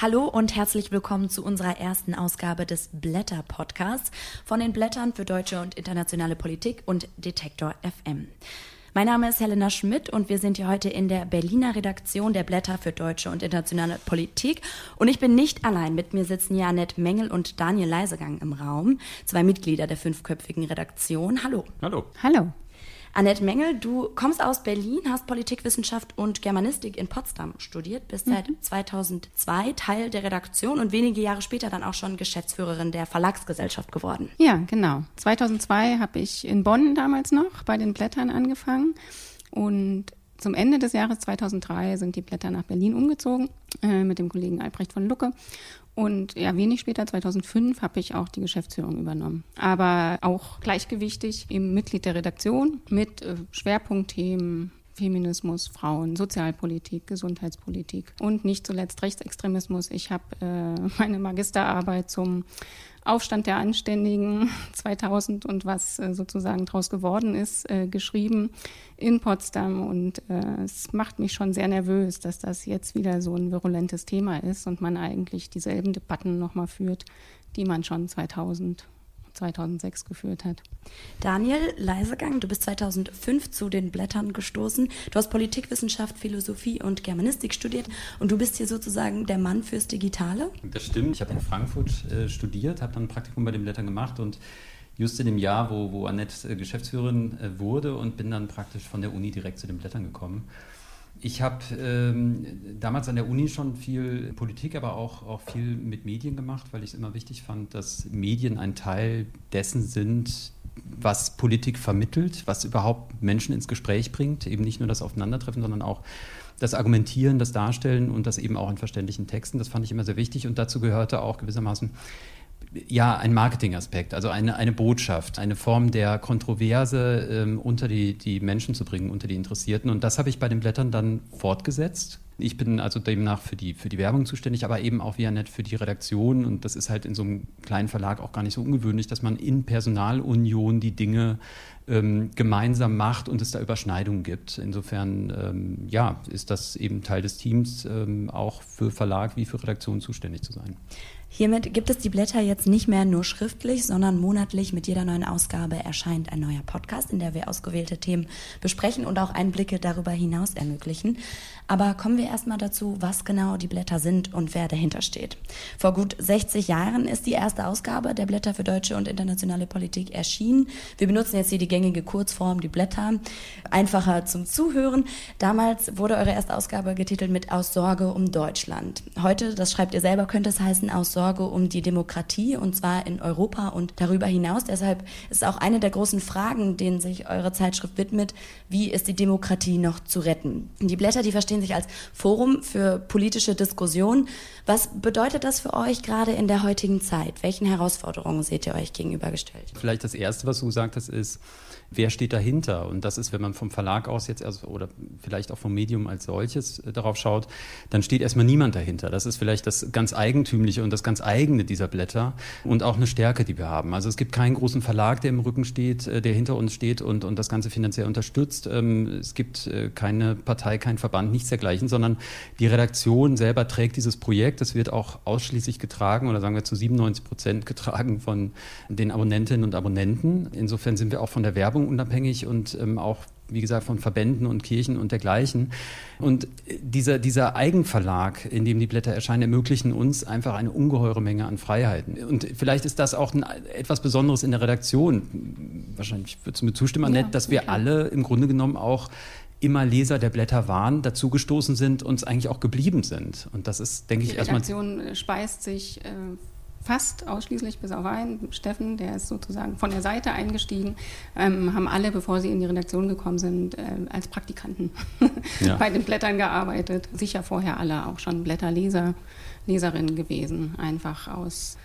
Hallo und herzlich willkommen zu unserer ersten Ausgabe des Blätter Podcasts von den Blättern für deutsche und internationale Politik und Detektor FM. Mein Name ist Helena Schmidt und wir sind hier heute in der Berliner Redaktion der Blätter für deutsche und internationale Politik. Und ich bin nicht allein. Mit mir sitzen Janette Mengel und Daniel Leisegang im Raum, zwei Mitglieder der fünfköpfigen Redaktion. Hallo. Hallo. Hallo. Annette Mengel, du kommst aus Berlin, hast Politikwissenschaft und Germanistik in Potsdam studiert, bist mhm. seit 2002 Teil der Redaktion und wenige Jahre später dann auch schon Geschäftsführerin der Verlagsgesellschaft geworden. Ja, genau. 2002 habe ich in Bonn damals noch bei den Blättern angefangen und zum Ende des Jahres 2003 sind die Blätter nach Berlin umgezogen äh, mit dem Kollegen Albrecht von Lucke. Und ja, wenig später, 2005, habe ich auch die Geschäftsführung übernommen. Aber auch gleichgewichtig im Mitglied der Redaktion mit äh, Schwerpunktthemen Feminismus, Frauen, Sozialpolitik, Gesundheitspolitik und nicht zuletzt Rechtsextremismus. Ich habe äh, meine Magisterarbeit zum Aufstand der Anständigen 2000 und was äh, sozusagen daraus geworden ist, äh, geschrieben in Potsdam. Und äh, es macht mich schon sehr nervös, dass das jetzt wieder so ein virulentes Thema ist und man eigentlich dieselben Debatten nochmal führt, die man schon 2000 2006 geführt hat. Daniel Leisegang, du bist 2005 zu den Blättern gestoßen. Du hast Politikwissenschaft, Philosophie und Germanistik studiert und du bist hier sozusagen der Mann fürs Digitale? Das stimmt. Ich habe in Frankfurt äh, studiert, habe dann ein Praktikum bei den Blättern gemacht und just in dem Jahr, wo, wo Annette äh, Geschäftsführerin äh, wurde und bin dann praktisch von der Uni direkt zu den Blättern gekommen. Ich habe ähm, damals an der Uni schon viel Politik, aber auch, auch viel mit Medien gemacht, weil ich es immer wichtig fand, dass Medien ein Teil dessen sind, was Politik vermittelt, was überhaupt Menschen ins Gespräch bringt. Eben nicht nur das Aufeinandertreffen, sondern auch das Argumentieren, das Darstellen und das eben auch in verständlichen Texten. Das fand ich immer sehr wichtig und dazu gehörte auch gewissermaßen ja, ein Marketingaspekt, also eine, eine Botschaft, eine Form der Kontroverse ähm, unter die, die Menschen zu bringen, unter die Interessierten. Und das habe ich bei den Blättern dann fortgesetzt. Ich bin also demnach für die, für die Werbung zuständig, aber eben auch wie nett für die Redaktion. Und das ist halt in so einem kleinen Verlag auch gar nicht so ungewöhnlich, dass man in Personalunion die Dinge ähm, gemeinsam macht und es da Überschneidungen gibt. Insofern, ähm, ja, ist das eben Teil des Teams, ähm, auch für Verlag wie für Redaktion zuständig zu sein. Hiermit gibt es die Blätter jetzt nicht mehr nur schriftlich, sondern monatlich mit jeder neuen Ausgabe erscheint ein neuer Podcast, in der wir ausgewählte Themen besprechen und auch Einblicke darüber hinaus ermöglichen. Aber kommen wir erstmal dazu, was genau die Blätter sind und wer dahinter steht. Vor gut 60 Jahren ist die erste Ausgabe der Blätter für deutsche und internationale Politik erschienen. Wir benutzen jetzt hier die gängige Kurzform, die Blätter, einfacher zum Zuhören. Damals wurde eure erste Ausgabe getitelt mit Aus Sorge um Deutschland. Heute, das schreibt ihr selber, könnte es heißen Aus Sorge um die Demokratie und zwar in Europa und darüber hinaus. Deshalb ist auch eine der großen Fragen, denen sich eure Zeitschrift widmet, wie ist die Demokratie noch zu retten? Die Blätter, die verstehen sich als Forum für politische Diskussion. Was bedeutet das für euch gerade in der heutigen Zeit? Welchen Herausforderungen seht ihr euch gegenübergestellt? Vielleicht das Erste, was du gesagt hast, ist, wer steht dahinter? Und das ist, wenn man vom Verlag aus jetzt also, oder vielleicht auch vom Medium als solches äh, darauf schaut, dann steht erstmal niemand dahinter. Das ist vielleicht das ganz Eigentümliche und das ganz eigene dieser Blätter und auch eine Stärke, die wir haben. Also es gibt keinen großen Verlag, der im Rücken steht, äh, der hinter uns steht und, und das Ganze finanziell unterstützt. Ähm, es gibt äh, keine Partei, kein Verband, nichts dergleichen, sondern die Redaktion selber trägt dieses Projekt. Das wird auch ausschließlich getragen oder sagen wir zu 97 Prozent getragen von den Abonnentinnen und Abonnenten. Insofern sind wir auch von der Werbung Werbung unabhängig und ähm, auch wie gesagt, von Verbänden und Kirchen und dergleichen. Und dieser, dieser Eigenverlag, in dem die Blätter erscheinen, ermöglichen uns einfach eine ungeheure Menge an Freiheiten. Und vielleicht ist das auch ein, etwas Besonderes in der Redaktion. Wahrscheinlich würdest du mir zustimmen, Annette, ja, dass wir okay. alle im Grunde genommen auch immer Leser der Blätter waren, dazugestoßen sind und eigentlich auch geblieben sind. Und das ist, denke die ich, erstmal. Die Redaktion speist sich äh, fast ausschließlich bis auf einen, Steffen, der ist sozusagen von der Seite eingestiegen, ähm, haben alle, bevor sie in die Redaktion gekommen sind, äh, als Praktikanten ja. bei den Blättern gearbeitet. Sicher vorher alle auch schon Blätterleser, Leserinnen gewesen, einfach aus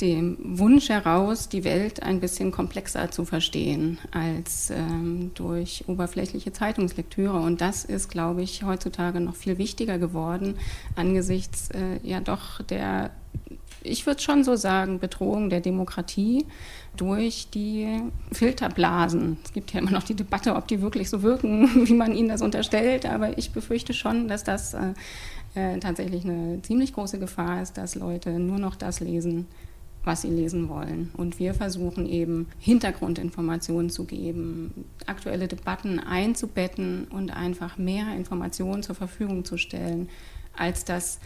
dem Wunsch heraus, die Welt ein bisschen komplexer zu verstehen als ähm, durch oberflächliche Zeitungslektüre. Und das ist, glaube ich, heutzutage noch viel wichtiger geworden angesichts äh, ja doch der ich würde schon so sagen, Bedrohung der Demokratie durch die Filterblasen. Es gibt ja immer noch die Debatte, ob die wirklich so wirken, wie man ihnen das unterstellt, aber ich befürchte schon, dass das äh, äh, tatsächlich eine ziemlich große Gefahr ist, dass Leute nur noch das lesen, was sie lesen wollen. Und wir versuchen eben Hintergrundinformationen zu geben, aktuelle Debatten einzubetten und einfach mehr Informationen zur Verfügung zu stellen, als das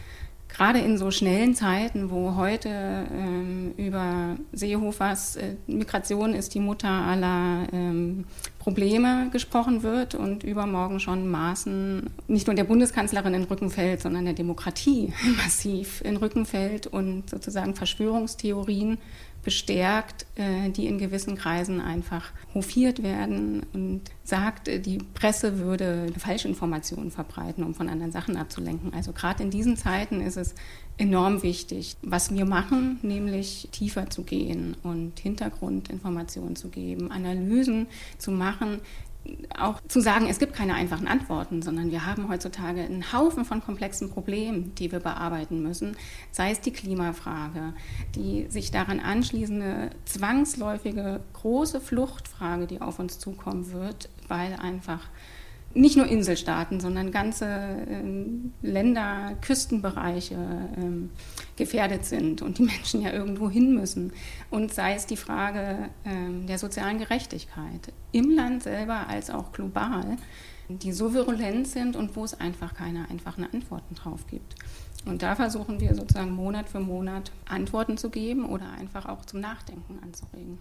gerade in so schnellen Zeiten, wo heute ähm, über Seehofers äh, Migration ist die Mutter aller ähm, Probleme gesprochen wird und übermorgen schon Maßen nicht nur der Bundeskanzlerin in Rücken fällt, sondern der Demokratie massiv in Rücken fällt und sozusagen Verschwörungstheorien bestärkt, äh, die in gewissen Kreisen einfach hofiert werden und sagt, äh, die Presse würde Falschinformationen verbreiten, um von anderen Sachen abzulenken. Also gerade in diesen Zeiten ist es enorm wichtig, was wir machen, nämlich tiefer zu gehen und Hintergrundinformationen zu geben, Analysen zu machen, auch zu sagen, es gibt keine einfachen Antworten, sondern wir haben heutzutage einen Haufen von komplexen Problemen, die wir bearbeiten müssen, sei es die Klimafrage, die sich daran anschließende zwangsläufige große Fluchtfrage, die auf uns zukommen wird, weil einfach nicht nur Inselstaaten, sondern ganze ähm, Länder, Küstenbereiche ähm, gefährdet sind und die Menschen ja irgendwo hin müssen. Und sei es die Frage ähm, der sozialen Gerechtigkeit im Land selber als auch global, die so virulent sind und wo es einfach keine einfachen Antworten drauf gibt. Und da versuchen wir sozusagen Monat für Monat Antworten zu geben oder einfach auch zum Nachdenken anzuregen.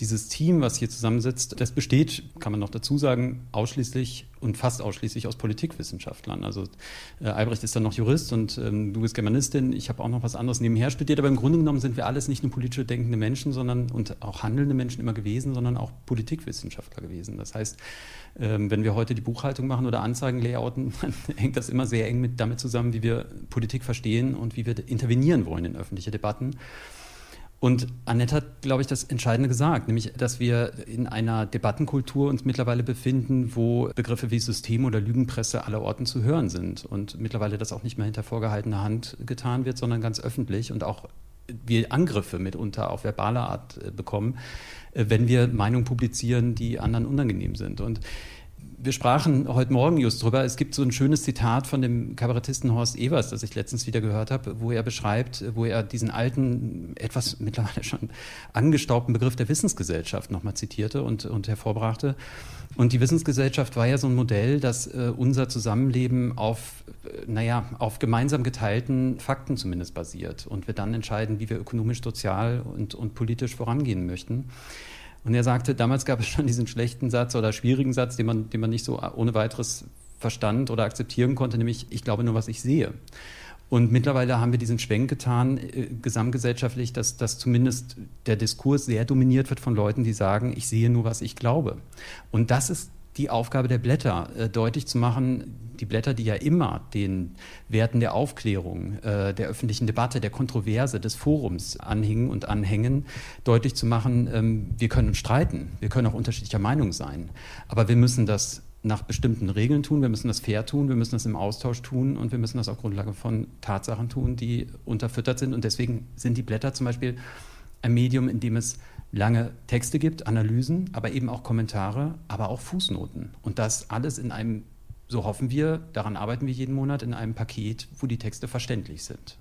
Dieses Team, was hier zusammensitzt, das besteht, kann man noch dazu sagen, ausschließlich und fast ausschließlich aus Politikwissenschaftlern. Also äh, Albrecht ist dann noch Jurist und ähm, du bist Germanistin. Ich habe auch noch was anderes nebenher studiert, aber im Grunde genommen sind wir alles nicht nur politisch denkende Menschen, sondern und auch handelnde Menschen immer gewesen, sondern auch Politikwissenschaftler gewesen. Das heißt, ähm, wenn wir heute die Buchhaltung machen oder Anzeigen layouten, dann hängt das immer sehr eng mit, damit zusammen, wie wir Politik verstehen und wie wir intervenieren wollen in öffentliche Debatten. Und Annette hat, glaube ich, das Entscheidende gesagt, nämlich, dass wir in einer Debattenkultur uns mittlerweile befinden, wo Begriffe wie System oder Lügenpresse aller Orten zu hören sind und mittlerweile das auch nicht mehr hinter vorgehaltener Hand getan wird, sondern ganz öffentlich und auch wir Angriffe mitunter auf verbale Art äh, bekommen, äh, wenn wir Meinungen publizieren, die anderen unangenehm sind. Und wir sprachen heute Morgen just drüber. Es gibt so ein schönes Zitat von dem Kabarettisten Horst Evers, das ich letztens wieder gehört habe, wo er beschreibt, wo er diesen alten, etwas mittlerweile schon angestaubten Begriff der Wissensgesellschaft nochmal zitierte und, und hervorbrachte. Und die Wissensgesellschaft war ja so ein Modell, das äh, unser Zusammenleben auf, äh, naja, auf gemeinsam geteilten Fakten zumindest basiert und wir dann entscheiden, wie wir ökonomisch, sozial und, und politisch vorangehen möchten. Und er sagte, damals gab es schon diesen schlechten Satz oder schwierigen Satz, den man, den man nicht so ohne weiteres verstand oder akzeptieren konnte, nämlich ich glaube nur, was ich sehe. Und mittlerweile haben wir diesen Schwenk getan, äh, gesamtgesellschaftlich, dass, dass zumindest der Diskurs sehr dominiert wird von Leuten, die sagen, ich sehe nur, was ich glaube. Und das ist die Aufgabe der Blätter, äh, deutlich zu machen, die Blätter, die ja immer den Werten der Aufklärung, äh, der öffentlichen Debatte, der Kontroverse, des Forums anhingen und anhängen, deutlich zu machen, ähm, wir können uns streiten, wir können auch unterschiedlicher Meinung sein, aber wir müssen das nach bestimmten Regeln tun, wir müssen das fair tun, wir müssen das im Austausch tun und wir müssen das auf Grundlage von Tatsachen tun, die unterfüttert sind. Und deswegen sind die Blätter zum Beispiel ein Medium, in dem es lange Texte gibt, Analysen, aber eben auch Kommentare, aber auch Fußnoten. Und das alles in einem, so hoffen wir, daran arbeiten wir jeden Monat, in einem Paket, wo die Texte verständlich sind.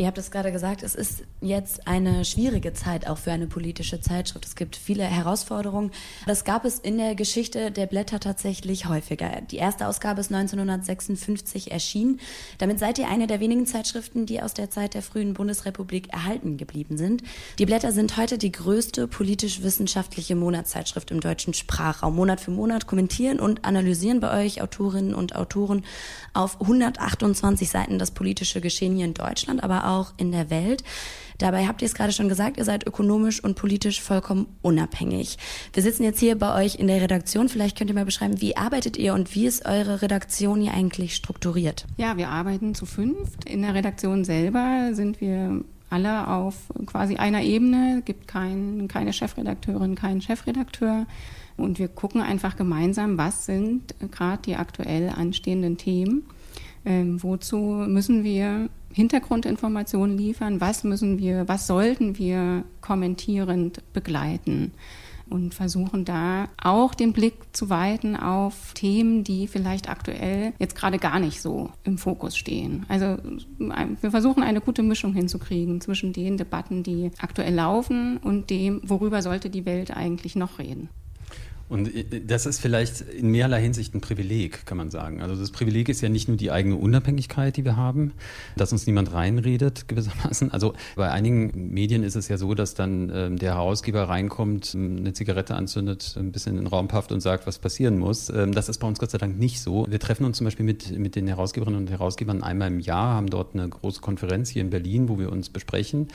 Ihr habt es gerade gesagt, es ist jetzt eine schwierige Zeit auch für eine politische Zeitschrift. Es gibt viele Herausforderungen. Das gab es in der Geschichte der Blätter tatsächlich häufiger. Die erste Ausgabe ist 1956 erschienen. Damit seid ihr eine der wenigen Zeitschriften, die aus der Zeit der frühen Bundesrepublik erhalten geblieben sind. Die Blätter sind heute die größte politisch-wissenschaftliche Monatszeitschrift im deutschen Sprachraum. Monat für Monat kommentieren und analysieren bei euch Autorinnen und Autoren auf 128 Seiten das politische Geschehen hier in Deutschland, aber auch in der Welt. Dabei habt ihr es gerade schon gesagt, ihr seid ökonomisch und politisch vollkommen unabhängig. Wir sitzen jetzt hier bei euch in der Redaktion. Vielleicht könnt ihr mal beschreiben, wie arbeitet ihr und wie ist eure Redaktion hier eigentlich strukturiert? Ja, wir arbeiten zu fünft. In der Redaktion selber sind wir alle auf quasi einer Ebene, gibt kein, keine Chefredakteurin, keinen Chefredakteur. Und wir gucken einfach gemeinsam, was sind gerade die aktuell anstehenden Themen. Ähm, wozu müssen wir Hintergrundinformationen liefern? Was müssen wir, was sollten wir kommentierend begleiten? und versuchen da auch den Blick zu weiten auf Themen, die vielleicht aktuell jetzt gerade gar nicht so im Fokus stehen. Also wir versuchen eine gute Mischung hinzukriegen zwischen den Debatten, die aktuell laufen und dem, worüber sollte die Welt eigentlich noch reden. Und äh, das ist vielleicht in mehrerlei Hinsicht ein Privileg, kann man sagen. Also das Privileg ist ja nicht nur die eigene Unabhängigkeit, die wir haben, dass uns niemand reinredet gewissermaßen. Also bei einigen Medien ist es ja so, dass dann ähm, der Herausgeber reinkommt, eine Zigarette anzündet, ein bisschen in den Raum pafft und sagt, was passieren muss. Ähm, das ist bei uns Gott sei Dank nicht so. Wir treffen uns zum Beispiel mit, mit den Herausgeberinnen und Herausgebern einmal im Jahr, haben dort eine große Konferenz hier in Berlin, wo wir uns besprechen.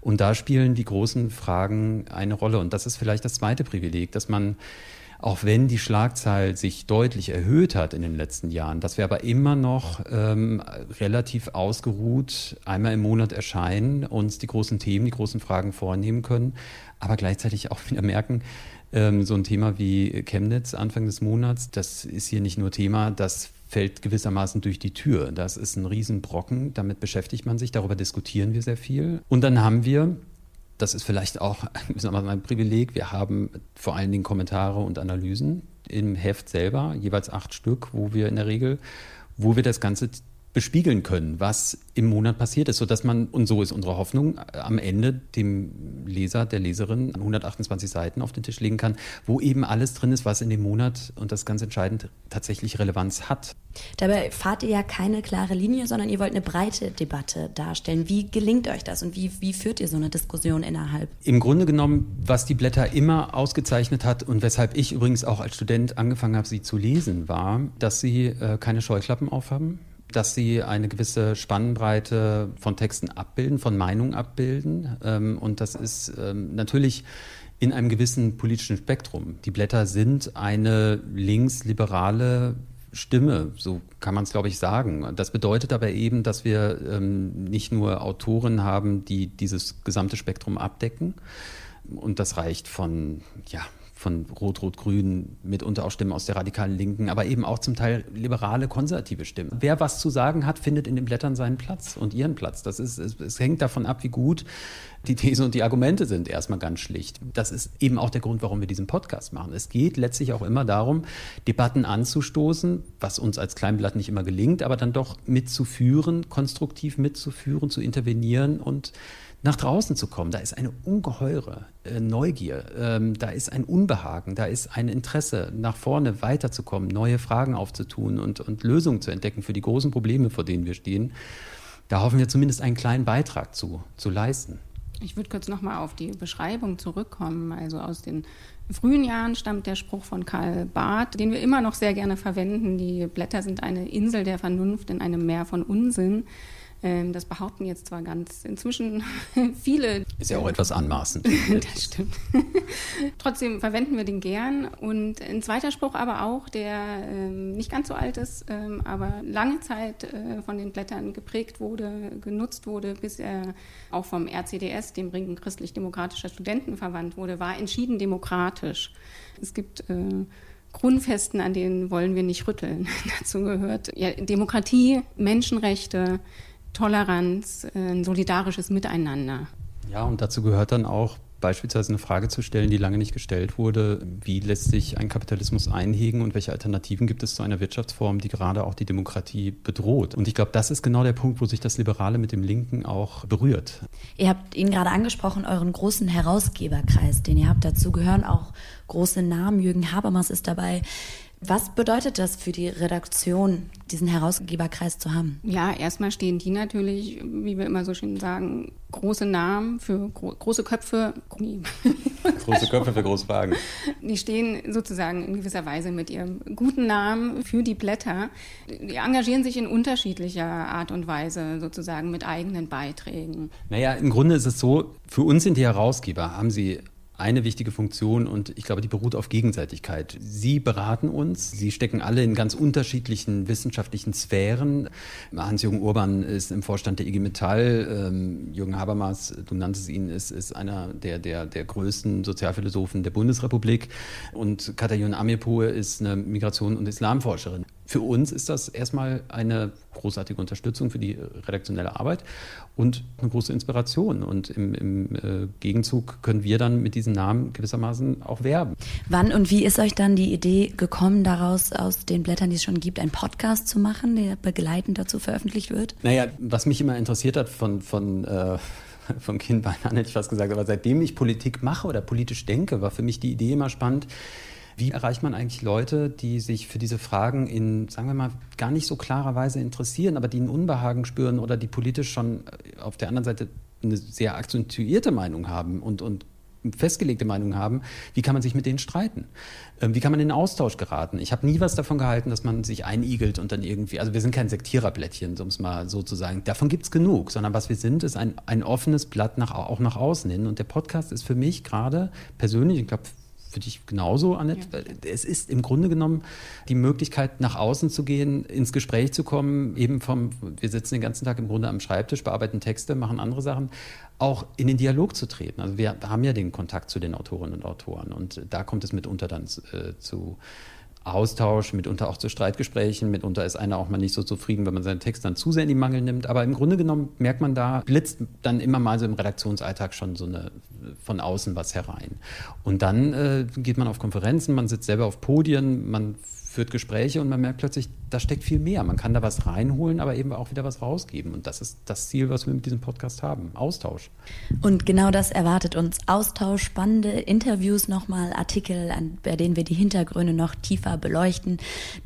Und da spielen die großen Fragen eine Rolle. Und das ist vielleicht das zweite Privileg, dass man auch wenn die Schlagzahl sich deutlich erhöht hat in den letzten Jahren, dass wir aber immer noch ähm, relativ ausgeruht einmal im Monat erscheinen, uns die großen Themen, die großen Fragen vornehmen können, aber gleichzeitig auch wieder merken, ähm, so ein Thema wie Chemnitz Anfang des Monats, das ist hier nicht nur Thema, das fällt gewissermaßen durch die Tür. Das ist ein Riesenbrocken, damit beschäftigt man sich, darüber diskutieren wir sehr viel. Und dann haben wir das ist vielleicht auch ein Privileg. Wir haben vor allen Dingen Kommentare und Analysen im Heft selber, jeweils acht Stück, wo wir in der Regel, wo wir das Ganze bespiegeln können, was im Monat passiert ist, sodass man, und so ist unsere Hoffnung, am Ende dem Leser, der Leserin 128 Seiten auf den Tisch legen kann, wo eben alles drin ist, was in dem Monat und das ganz entscheidend tatsächlich Relevanz hat. Dabei fahrt ihr ja keine klare Linie, sondern ihr wollt eine breite Debatte darstellen. Wie gelingt euch das und wie, wie führt ihr so eine Diskussion innerhalb? Im Grunde genommen, was die Blätter immer ausgezeichnet hat und weshalb ich übrigens auch als Student angefangen habe, sie zu lesen, war, dass sie äh, keine Scheuklappen aufhaben dass sie eine gewisse Spannbreite von Texten abbilden, von Meinungen abbilden. Ähm, und das ist ähm, natürlich in einem gewissen politischen Spektrum. Die Blätter sind eine linksliberale Stimme, so kann man es, glaube ich, sagen. Das bedeutet aber eben, dass wir ähm, nicht nur Autoren haben, die dieses gesamte Spektrum abdecken. Und das reicht von ja, von Rot-Rot-Grün, mitunter auch Stimmen aus der radikalen Linken, aber eben auch zum Teil liberale, konservative Stimmen. Wer was zu sagen hat, findet in den Blättern seinen Platz und ihren Platz. Das ist, es, es hängt davon ab, wie gut die These und die Argumente sind, erstmal ganz schlicht. Das ist eben auch der Grund, warum wir diesen Podcast machen. Es geht letztlich auch immer darum, Debatten anzustoßen, was uns als Kleinblatt nicht immer gelingt, aber dann doch mitzuführen, konstruktiv mitzuführen, zu intervenieren und nach draußen zu kommen. Da ist eine ungeheure äh, Neugier, ähm, da ist ein Unbehagen, da ist ein Interesse, nach vorne weiterzukommen, neue Fragen aufzutun und, und Lösungen zu entdecken für die großen Probleme, vor denen wir stehen. Da hoffen wir zumindest einen kleinen Beitrag zu, zu leisten. Ich würde kurz nochmal auf die Beschreibung zurückkommen. Also aus den frühen Jahren stammt der Spruch von Karl Barth, den wir immer noch sehr gerne verwenden. Die Blätter sind eine Insel der Vernunft in einem Meer von Unsinn. Ähm, das behaupten jetzt zwar ganz inzwischen viele. Ist ja auch etwas anmaßend. das stimmt. Trotzdem verwenden wir den gern. Und ein zweiter Spruch aber auch, der ähm, nicht ganz so alt ist, ähm, aber lange Zeit äh, von den Blättern geprägt wurde, genutzt wurde, bis er auch vom RCDS, dem Ring christlich-demokratischer Studentenverband wurde, war entschieden demokratisch. Es gibt äh, Grundfesten, an denen wollen wir nicht rütteln. Dazu gehört ja, Demokratie, Menschenrechte, Toleranz, äh, ein solidarisches Miteinander. Ja, und dazu gehört dann auch beispielsweise eine Frage zu stellen, die lange nicht gestellt wurde. Wie lässt sich ein Kapitalismus einhegen und welche Alternativen gibt es zu einer Wirtschaftsform, die gerade auch die Demokratie bedroht? Und ich glaube, das ist genau der Punkt, wo sich das Liberale mit dem Linken auch berührt. Ihr habt ihn gerade angesprochen, euren großen Herausgeberkreis, den ihr habt. Dazu gehören auch große Namen. Jürgen Habermas ist dabei. Was bedeutet das für die Redaktion, diesen Herausgeberkreis zu haben? Ja, erstmal stehen die natürlich, wie wir immer so schön sagen, große Namen für gro große Köpfe. große Köpfe für große Fragen. Die stehen sozusagen in gewisser Weise mit ihrem guten Namen für die Blätter. Die engagieren sich in unterschiedlicher Art und Weise sozusagen mit eigenen Beiträgen. Naja, im Grunde ist es so, für uns sind die Herausgeber, haben sie eine wichtige Funktion und ich glaube, die beruht auf Gegenseitigkeit. Sie beraten uns, sie stecken alle in ganz unterschiedlichen wissenschaftlichen Sphären. Hans-Jürgen Urban ist im Vorstand der IG Metall, ähm, Jürgen Habermas, du nanntest ihn, ist, ist einer der, der, der größten Sozialphilosophen der Bundesrepublik und Katayun Amirpour ist eine Migration- und Islamforscherin. Für uns ist das erstmal eine großartige Unterstützung für die redaktionelle Arbeit und eine große Inspiration. Und im, im äh, Gegenzug können wir dann mit diesen Namen gewissermaßen auch werben. Wann und wie ist euch dann die Idee gekommen, daraus aus den Blättern, die es schon gibt, einen Podcast zu machen, der begleitend dazu veröffentlicht wird? Naja, was mich immer interessiert hat von, von äh, von Kindbein an hätte ich fast gesagt, aber seitdem ich Politik mache oder politisch denke, war für mich die Idee immer spannend, wie erreicht man eigentlich Leute, die sich für diese Fragen in, sagen wir mal, gar nicht so klarer Weise interessieren, aber die ein Unbehagen spüren oder die politisch schon äh, auf der anderen Seite eine sehr akzentuierte Meinung haben und, und festgelegte Meinung haben, wie kann man sich mit denen streiten? Ähm, wie kann man in Austausch geraten? Ich habe nie was davon gehalten, dass man sich einigelt und dann irgendwie, also wir sind kein Sektiererblättchen, um es mal so zu sagen. Davon gibt es genug, sondern was wir sind, ist ein, ein offenes Blatt nach, auch nach außen hin. Und der Podcast ist für mich gerade persönlich, ich glaube, für dich genauso, Annette. Ja. Es ist im Grunde genommen die Möglichkeit, nach außen zu gehen, ins Gespräch zu kommen, eben vom, wir sitzen den ganzen Tag im Grunde am Schreibtisch, bearbeiten Texte, machen andere Sachen, auch in den Dialog zu treten. Also wir haben ja den Kontakt zu den Autorinnen und Autoren und da kommt es mitunter dann äh, zu Austausch, mitunter auch zu Streitgesprächen. Mitunter ist einer auch mal nicht so zufrieden, wenn man seinen Text dann zu sehr in die Mangel nimmt. Aber im Grunde genommen merkt man da, blitzt dann immer mal so im Redaktionsalltag schon so eine von außen was herein. Und dann äh, geht man auf Konferenzen, man sitzt selber auf Podien, man führt Gespräche und man merkt plötzlich, da steckt viel mehr. Man kann da was reinholen, aber eben auch wieder was rausgeben. Und das ist das Ziel, was wir mit diesem Podcast haben. Austausch. Und genau das erwartet uns. Austausch, spannende Interviews nochmal, Artikel, bei denen wir die Hintergründe noch tiefer beleuchten,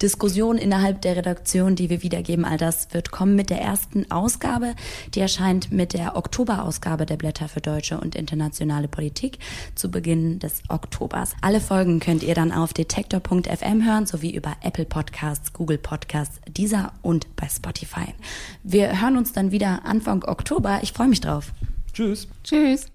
Diskussionen innerhalb der Redaktion, die wir wiedergeben. All das wird kommen mit der ersten Ausgabe. Die erscheint mit der Oktoberausgabe der Blätter für deutsche und internationale Politik zu Beginn des Oktobers. Alle Folgen könnt ihr dann auf detektor.fm hören, sowie über Apple Podcasts, Google Podcasts, dieser und bei Spotify. Wir hören uns dann wieder Anfang Oktober. Ich freue mich drauf. Tschüss. Tschüss.